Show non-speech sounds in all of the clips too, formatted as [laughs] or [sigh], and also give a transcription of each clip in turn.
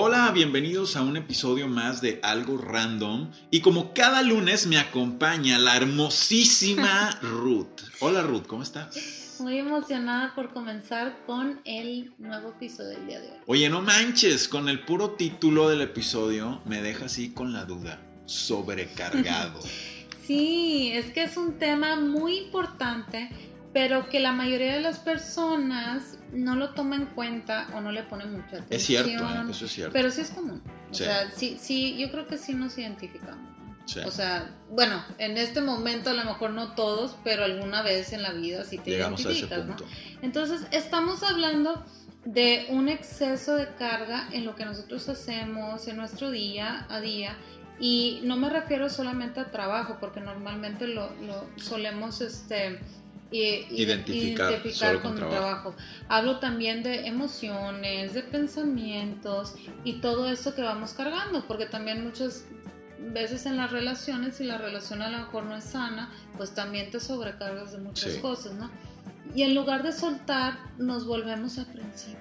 Hola, bienvenidos a un episodio más de Algo Random. Y como cada lunes me acompaña la hermosísima [laughs] Ruth. Hola Ruth, ¿cómo estás? Muy emocionada por comenzar con el nuevo episodio del día de hoy. Oye, no manches, con el puro título del episodio me deja así con la duda, sobrecargado. [laughs] sí, es que es un tema muy importante pero que la mayoría de las personas no lo toma en cuenta o no le pone mucha atención. Es cierto, ¿eh? eso es cierto. Pero sí es común. O sea, sí, sí, yo creo que sí nos identificamos. O sea, bueno, en este momento a lo mejor no todos, pero alguna vez en la vida sí te Llegamos identificas, ¿no? Entonces, estamos hablando de un exceso de carga en lo que nosotros hacemos en nuestro día a día y no me refiero solamente a trabajo, porque normalmente lo, lo solemos este identificar, con, el trabajo. Hablo también de emociones, de pensamientos y todo esto que vamos cargando, porque también muchas veces en las relaciones, si la relación a lo mejor no es sana, pues también te sobrecargas de muchas cosas, ¿no? Y en lugar de soltar, nos volvemos aprensivos.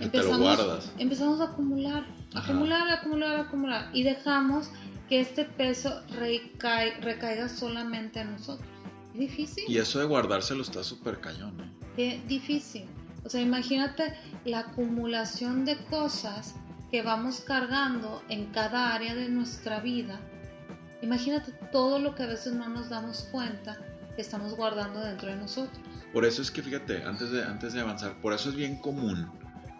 Empezamos, empezamos a acumular, acumular, acumular, acumular, y dejamos que este peso recaiga solamente a nosotros difícil. Y eso de guardárselo está súper cañón. ¿eh? Qué difícil. O sea, imagínate la acumulación de cosas que vamos cargando en cada área de nuestra vida. Imagínate todo lo que a veces no nos damos cuenta que estamos guardando dentro de nosotros. Por eso es que fíjate, antes de, antes de avanzar, por eso es bien común,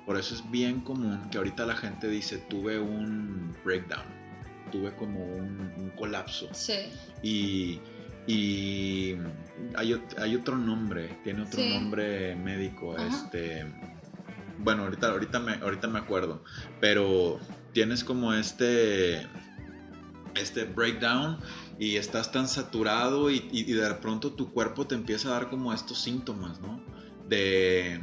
por eso es bien común que ahorita la gente dice, tuve un breakdown, tuve como un, un colapso. Sí. Y y hay, hay otro nombre, tiene otro nombre médico, este bueno, ahorita, ahorita, me, ahorita me acuerdo, pero tienes como este, este breakdown y estás tan saturado y, y, de pronto tu cuerpo te empieza a dar como estos síntomas, ¿no? De,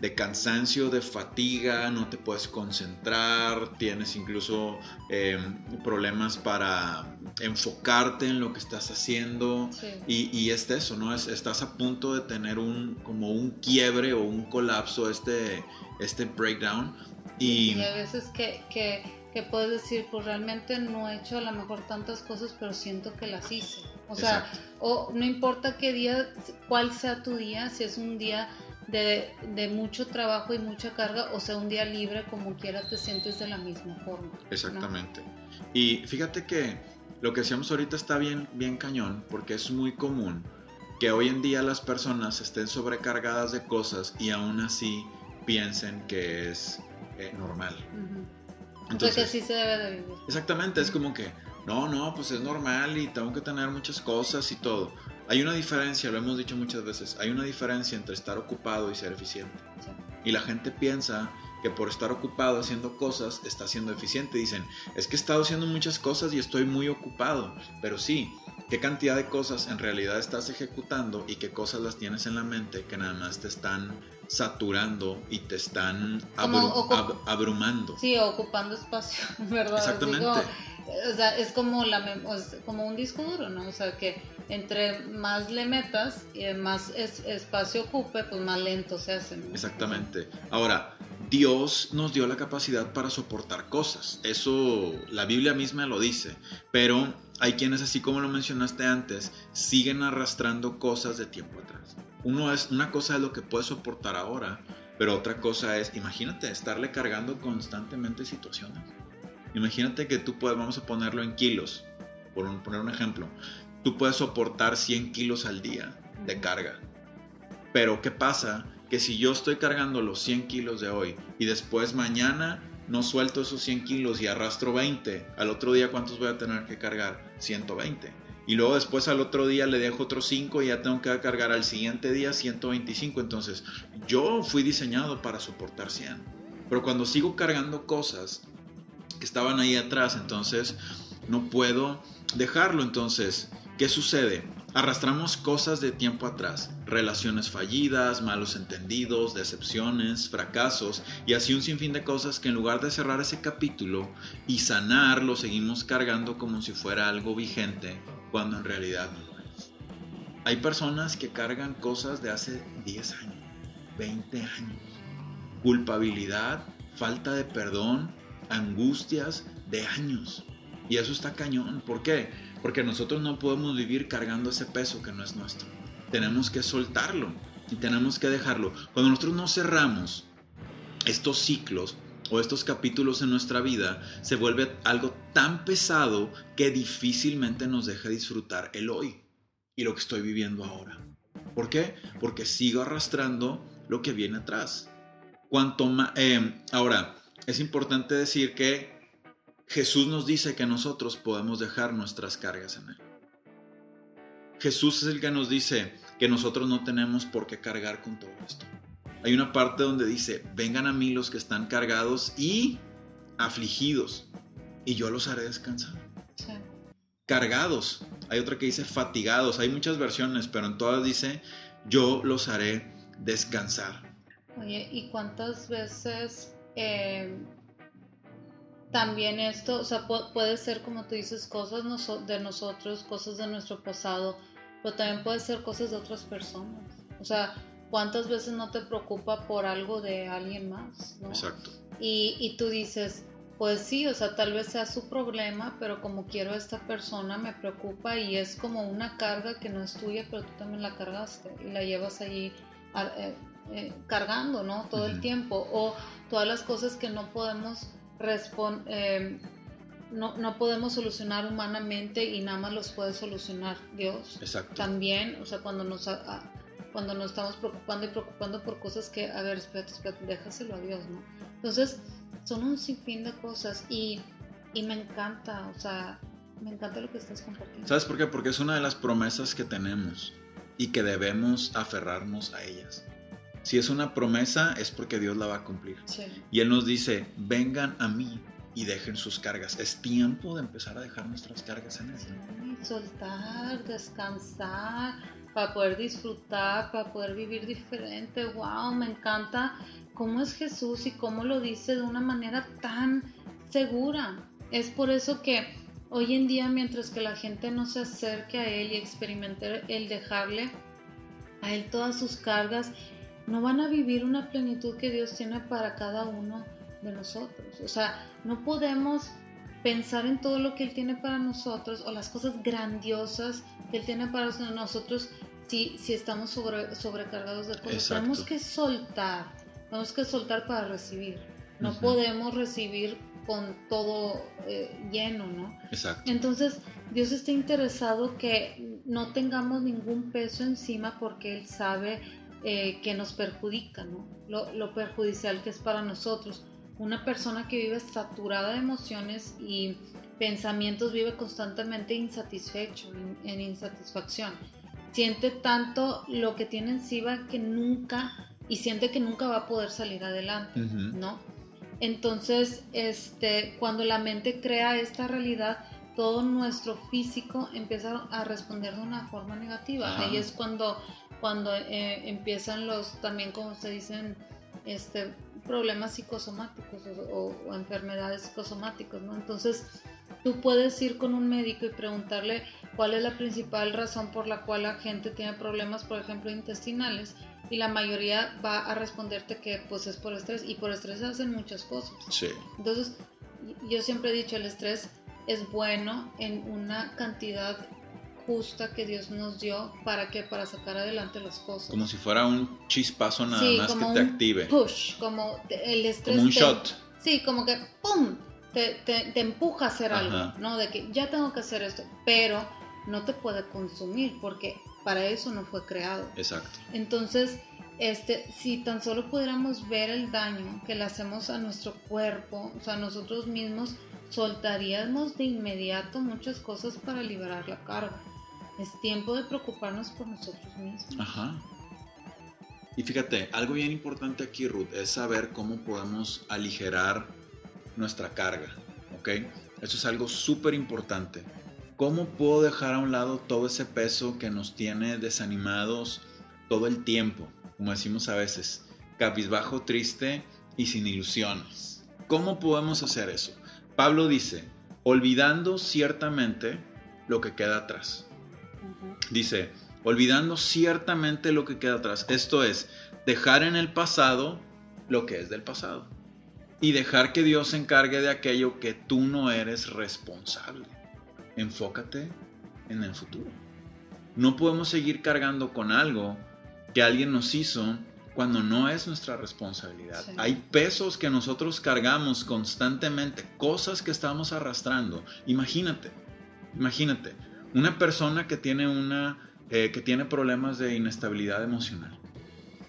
de cansancio, de fatiga, no te puedes concentrar, tienes incluso em, problemas para enfocarte en lo que estás haciendo y, y, es eso, ¿no? Es, estás a punto de tener un como un quiebre o un colapso, este, este breakdown. Y, y a veces que, que, que, puedes decir, pues realmente no he hecho a lo mejor tantas cosas, pero siento que las hice. O sea, o no importa qué día, cuál sea tu día, si es un día de, mucho trabajo y mucha carga, o sea, un día libre como quiera te sientes de la misma forma. Exactamente. Y fíjate que lo que hacemos ahorita está bien, bien cañón, porque es muy común que hoy en día las personas estén sobrecargadas de cosas y aún así piensen que es eh, normal. Entonces, así se debe de vivir. Exactamente, es como que, no, no, pues es normal y tengo que tener muchas cosas y todo. Hay una diferencia, lo hemos dicho muchas veces, hay una diferencia entre estar ocupado y ser eficiente. Y la gente piensa que por estar ocupado haciendo cosas está siendo eficiente. Dicen, es que he estado haciendo muchas cosas y estoy muy ocupado. Pero sí, ¿qué cantidad de cosas en realidad estás ejecutando y qué cosas las tienes en la mente que nada más te están saturando y te están abrumando? Sí, ocupando espacio, [laughs] ¿verdad? Exactamente. o sea, es como, la, como un disco duro, ¿no? O sea, que entre más le metas y más espacio ocupe, pues más lento se hace. Exactamente. Ahora, Dios nos dio la capacidad para soportar cosas. Eso la Biblia misma lo dice. Pero hay quienes, así como lo mencionaste antes, siguen arrastrando cosas de tiempo atrás. Uno es, una cosa es lo que puedes soportar ahora, pero otra cosa es, imagínate, estarle cargando constantemente situaciones. Imagínate que tú puedes, vamos a ponerlo en kilos, por poner un ejemplo tú puedes soportar 100 kilos al día de carga. Pero ¿qué pasa? Que si yo estoy cargando los 100 kilos de hoy y después mañana no suelto esos 100 kilos y arrastro 20, al otro día ¿cuántos voy a tener que cargar? 120. Y luego después al otro día le dejo otros 5 y ya tengo que cargar al siguiente día 125. Entonces yo fui diseñado para soportar 100. Pero cuando sigo cargando cosas que estaban ahí atrás, entonces no puedo dejarlo. Entonces, ¿qué sucede? Arrastramos cosas de tiempo atrás, relaciones fallidas, malos entendidos, decepciones, fracasos y así un sinfín de cosas que en lugar de cerrar ese capítulo y sanar, lo seguimos cargando como si fuera algo vigente, cuando en realidad no lo es. Hay personas que cargan cosas de hace 10 años, 20 años. Culpabilidad, falta de perdón, angustias de años. Y eso está cañón. ¿Por qué? Porque nosotros no podemos vivir cargando ese peso que no es nuestro. Tenemos que soltarlo y tenemos que dejarlo. Cuando nosotros no cerramos estos ciclos o estos capítulos en nuestra vida, se vuelve algo tan pesado que difícilmente nos deja disfrutar el hoy y lo que estoy viviendo ahora. ¿Por qué? Porque sigo arrastrando lo que viene atrás. Cuanto más, eh, ahora, es importante decir que Jesús nos dice que nosotros podemos dejar nuestras cargas en Él. Jesús es el que nos dice que nosotros no tenemos por qué cargar con todo esto. Hay una parte donde dice, vengan a mí los que están cargados y afligidos, y yo los haré descansar. Cargados. Hay otra que dice fatigados. Hay muchas versiones, pero en todas dice, yo los haré descansar. Oye, ¿y cuántas veces eh, también esto, o sea, puede ser como tú dices, cosas de nosotros, cosas de nuestro pasado, pero también puede ser cosas de otras personas. O sea, ¿cuántas veces no te preocupa por algo de alguien más? ¿no? Exacto. Y, y tú dices, pues sí, o sea, tal vez sea su problema, pero como quiero a esta persona me preocupa y es como una carga que no es tuya, pero tú también la cargaste y la llevas allí eh, eh, cargando, ¿no? Todo el tiempo. O todas las cosas que no podemos eh, no, no, podemos solucionar humanamente y nada más los puede solucionar Dios. Exacto. También, o sea, cuando nos, cuando nos estamos preocupando y preocupando por cosas que, a ver, espérate, espérate, déjaselo a Dios, ¿no? Entonces, son un sinfín de cosas y, y me encanta, o sea, me encanta lo que estás compartiendo. ¿Sabes por qué? Porque es una de las promesas que tenemos y que debemos aferrarnos a ellas. Si es una promesa, es porque Dios la va a cumplir. Y Él nos dice, vengan a mí y dejen sus cargas. Es tiempo de empezar a dejar nuestras cargas en Él. soltar, descansar, para poder disfrutar, para poder vivir diferente. ¡Wow! Me encanta cómo es Jesús y cómo lo dice de una manera tan segura. Es por eso que hoy en día, mientras que la gente no se acerque a Él y experimente el dejarle a Él todas sus cargas, no van a vivir una plenitud que Dios tiene para cada uno de nosotros. O sea, no podemos pensar en todo lo que Él tiene para nosotros o las cosas grandiosas que Él tiene para nosotros si, si estamos sobrecargados de cosas. Tenemos que soltar, tenemos que soltar para recibir. No podemos recibir con todo eh, lleno, ¿no? Exacto. Entonces, Dios está interesado que no tengamos ningún peso encima porque Él sabe eh, que nos perjudica, ¿no? Lo, perjudicial que es para nosotros. Una persona que vive saturada de emociones y pensamientos vive constantemente insatisfecho, en, insatisfacción. Siente tanto lo que tiene encima que nunca, y siente que nunca va a poder salir adelante, ¿no? Entonces, este, cuando la mente crea esta realidad, todo nuestro físico empieza a responder de una forma negativa. Ahí es cuando cuando eh, empiezan los, también como se dicen, este, problemas psicosomáticos o, enfermedades psicosomáticas, ¿no? Entonces, tú puedes ir con un médico y preguntarle cuál es la principal razón por la cual la gente tiene problemas, por ejemplo, intestinales, y la mayoría va a responderte que pues es por estrés, y por estrés hacen muchas cosas. Sí. Entonces, yo siempre he dicho, el estrés es bueno en una cantidad justa que Dios nos dio para que para sacar adelante las cosas. Como si fuera un chispazo nada más que te active. Push, como el estrés. Como un shot. Sí, como que ¡pum! Te, te, empuja a hacer algo, ¿no? De que ya tengo que hacer esto, pero no te puede consumir porque para eso no fue creado. Exacto. Entonces, este, si tan solo pudiéramos ver el daño que le hacemos a nuestro cuerpo, o sea, a nosotros mismos, soltaríamos de inmediato muchas cosas para liberar la carga. Es tiempo de preocuparnos por nosotros mismos. Ajá. Y fíjate, algo bien importante aquí, Ruth, es saber cómo podemos aligerar nuestra carga, ¿ok? Eso es algo súper importante. ¿Cómo puedo dejar a un lado todo ese peso que nos tiene desanimados todo el tiempo? Como decimos a veces, cabizbajo, triste y sin ilusiones. ¿Cómo podemos hacer eso? Pablo dice, olvidando ciertamente lo que queda atrás. Dice, olvidando ciertamente lo que queda atrás. Esto es, dejar en el pasado lo que es del pasado. Y dejar que Dios se encargue de aquello que tú no eres responsable. Enfócate en el futuro. No podemos seguir cargando con algo que alguien nos hizo cuando no es nuestra responsabilidad. Hay pesos que nosotros cargamos constantemente, cosas que estamos arrastrando. Imagínate, imagínate, una persona que tiene una eh, que tiene problemas de inestabilidad emocional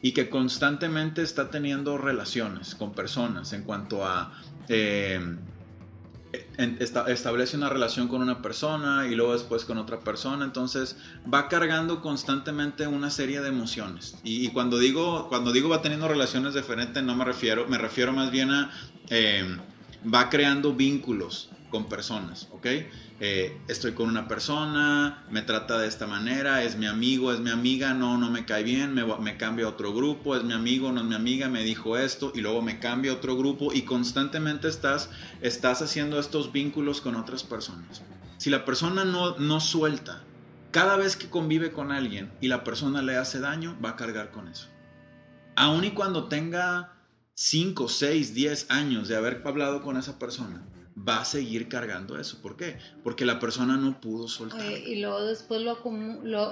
y que constantemente está teniendo relaciones con personas en cuanto a eh, establece una relación con una persona y luego después con otra persona, entonces va cargando constantemente una serie de emociones. Y, cuando, digo, cuando digo va teniendo relaciones diferentes, no me refiero, me refiero más bien a eh, va creando vínculos con personas, ¿ok? Eh, estoy con una persona, me trata de esta manera, es mi amigo, es mi amiga, no, no me cae bien, me, me cambia a otro grupo, es mi amigo, no es mi amiga, me dijo esto y luego me cambia a otro grupo y constantemente estás, estás haciendo estos vínculos con otras personas. Si la persona no, no suelta, cada vez que convive con alguien y la persona le hace daño, va a cargar con eso. Aun y cuando tenga 5, 6, 10 años de haber hablado con esa persona, va a seguir cargando eso. ¿Por qué? Porque la persona no pudo soltar. y luego después lo,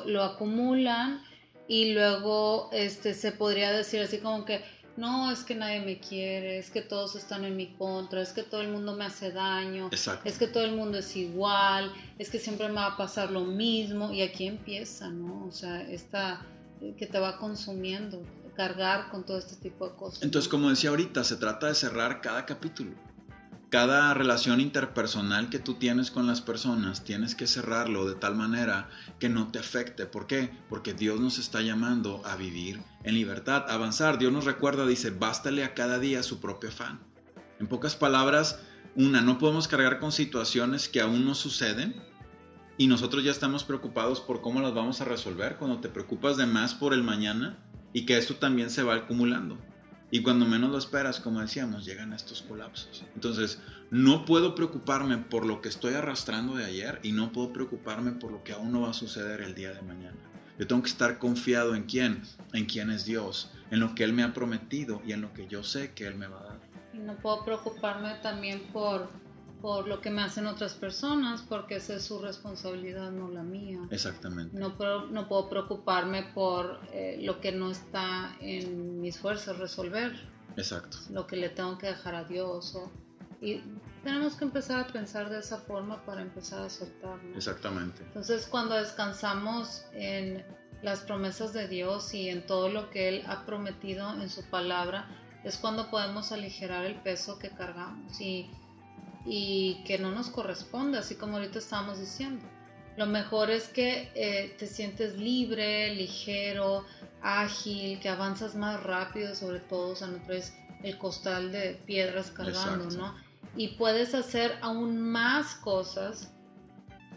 lo, acumulan y luego este, se podría decir así como que, no, es que nadie me quiere, es que todos están en mi contra, es que todo el mundo me hace daño, es que todo el mundo es igual, es que siempre me va a pasar lo mismo y aquí empieza, ¿no? O sea, esta que te va consumiendo, cargar con todo este tipo de cosas. Entonces, como decía ahorita, se trata de cerrar cada capítulo cada relación interpersonal que tú tienes con las personas, tienes que cerrarlo de tal manera que no te afecte. ¿Por qué? Porque Dios nos está llamando a vivir en libertad, a avanzar. Dios nos recuerda, dice, bástale a cada día su propio afán. En pocas palabras, una, no podemos cargar con situaciones que aún no suceden y nosotros ya estamos preocupados por cómo las vamos a resolver cuando te preocupas de más por el mañana y que esto también se va acumulando. Y cuando menos lo esperas, como decíamos, llegan estos colapsos. Entonces, no puedo preocuparme por lo que estoy arrastrando de ayer y no puedo preocuparme por lo que aún no va a suceder el día de mañana. Yo tengo que estar confiado en quién, en quién es Dios, en lo que Él me ha prometido y en lo que yo sé que Él me va a dar. Y no puedo preocuparme también por por lo que me hacen otras personas, porque esa es su responsabilidad, no la mía. Exactamente. No, puedo, no puedo preocuparme por eh, lo que no está en mis fuerzas resolver. Exacto. Lo que le tengo que dejar a Dios. y tenemos que empezar a pensar de esa forma para empezar a soltar. Exactamente. Entonces, cuando descansamos en las promesas de Dios y en todo lo que Él ha prometido en su palabra, es cuando podemos aligerar el peso que cargamos. Y y que no nos corresponde, así como ahorita estábamos diciendo. Lo mejor es que eh, te sientes libre, ligero, ágil, que avanzas más rápido, sobre todo, o sea, no traes el costal de piedras cargando, ¿no? Y puedes hacer aún más cosas.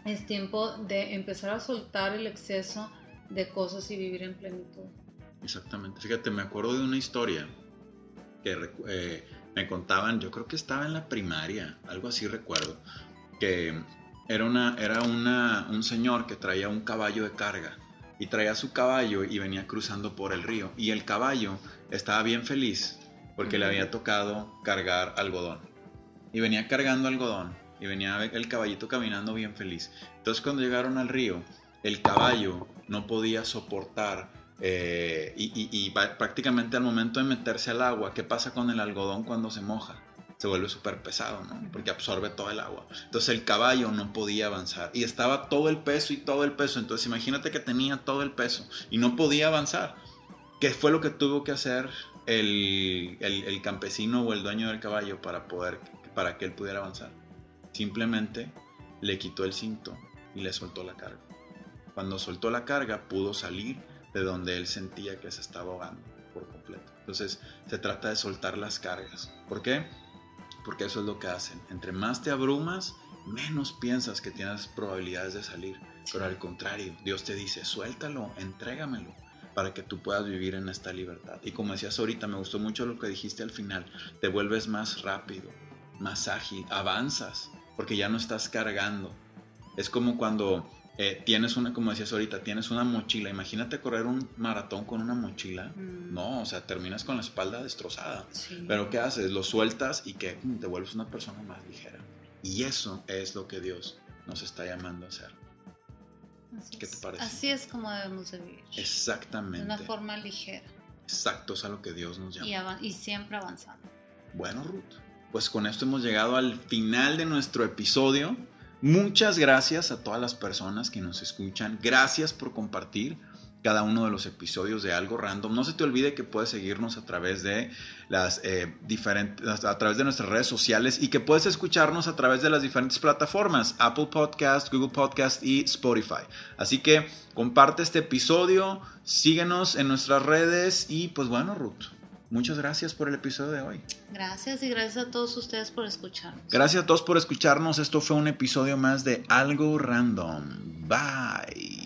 Es tiempo de empezar a soltar el exceso de cosas y vivir en plenitud. Exactamente. Fíjate, me acuerdo de una historia que eh, me contaban, yo creo que estaba en la primaria, algo así recuerdo, que era, una, era una, un señor que traía un caballo de carga y traía su caballo y venía cruzando por el río. Y el caballo estaba bien feliz porque le había tocado cargar algodón. Y venía cargando algodón y venía el caballito caminando bien feliz. Entonces cuando llegaron al río, el caballo no podía soportar eh, y, prácticamente al momento de meterse al agua, ¿qué pasa con el algodón cuando se moja? Se vuelve súper pesado, ¿no? Porque absorbe todo el agua. Entonces el caballo no podía avanzar y estaba todo el peso y todo el peso. Entonces imagínate que tenía todo el peso y no podía avanzar. ¿Qué fue lo que tuvo que hacer el, el campesino o el dueño del caballo para, poder, para que él pudiera avanzar? Simplemente le quitó el cinto y le soltó la carga. Cuando soltó la carga pudo salir de donde él sentía que se estaba ahogando. Entonces se trata de soltar las cargas. ¿Por qué? Porque eso es lo que hacen. Entre más te abrumas, menos piensas que tienes probabilidades de salir. Pero al contrario, Dios te dice, suéltalo, entrégamelo para que tú puedas vivir en esta libertad. Y como decías ahorita, me gustó mucho lo que dijiste al final, te vuelves más rápido, más ágil, avanzas, porque ya no estás cargando. Es como cuando eh, tienes una, como decías ahorita, tienes una mochila. Imagínate correr un maratón con una mochila. Mm. No, o sea, terminas con la espalda destrozada. Pero ¿qué haces? Lo sueltas y que te vuelves una persona más ligera. Y eso es lo que Dios nos está llamando a hacer. Así ¿Qué te es. parece? Así es como debemos de vivir. De Exactamente. una forma ligera Exacto, es a lo que Dios nos llama. y, y siempre avanzando. Bueno, Ruth, pues con esto hemos llegado al final de nuestro episodio. Muchas gracias a todas las personas que nos escuchan. Gracias por compartir cada uno de los episodios de Algo Random. No se te olvide que puedes seguirnos a través de las eh, diferentes, a través de nuestras redes sociales y que puedes escucharnos a través de las diferentes plataformas Apple Podcast, Google Podcast y Spotify. Así que comparte este episodio, síguenos en nuestras redes y pues bueno, Ruth, muchas gracias por el episodio de hoy. Gracias y gracias a todos ustedes por escucharnos. Gracias a todos por escucharnos. Esto fue un episodio más de Algo Random. Bye.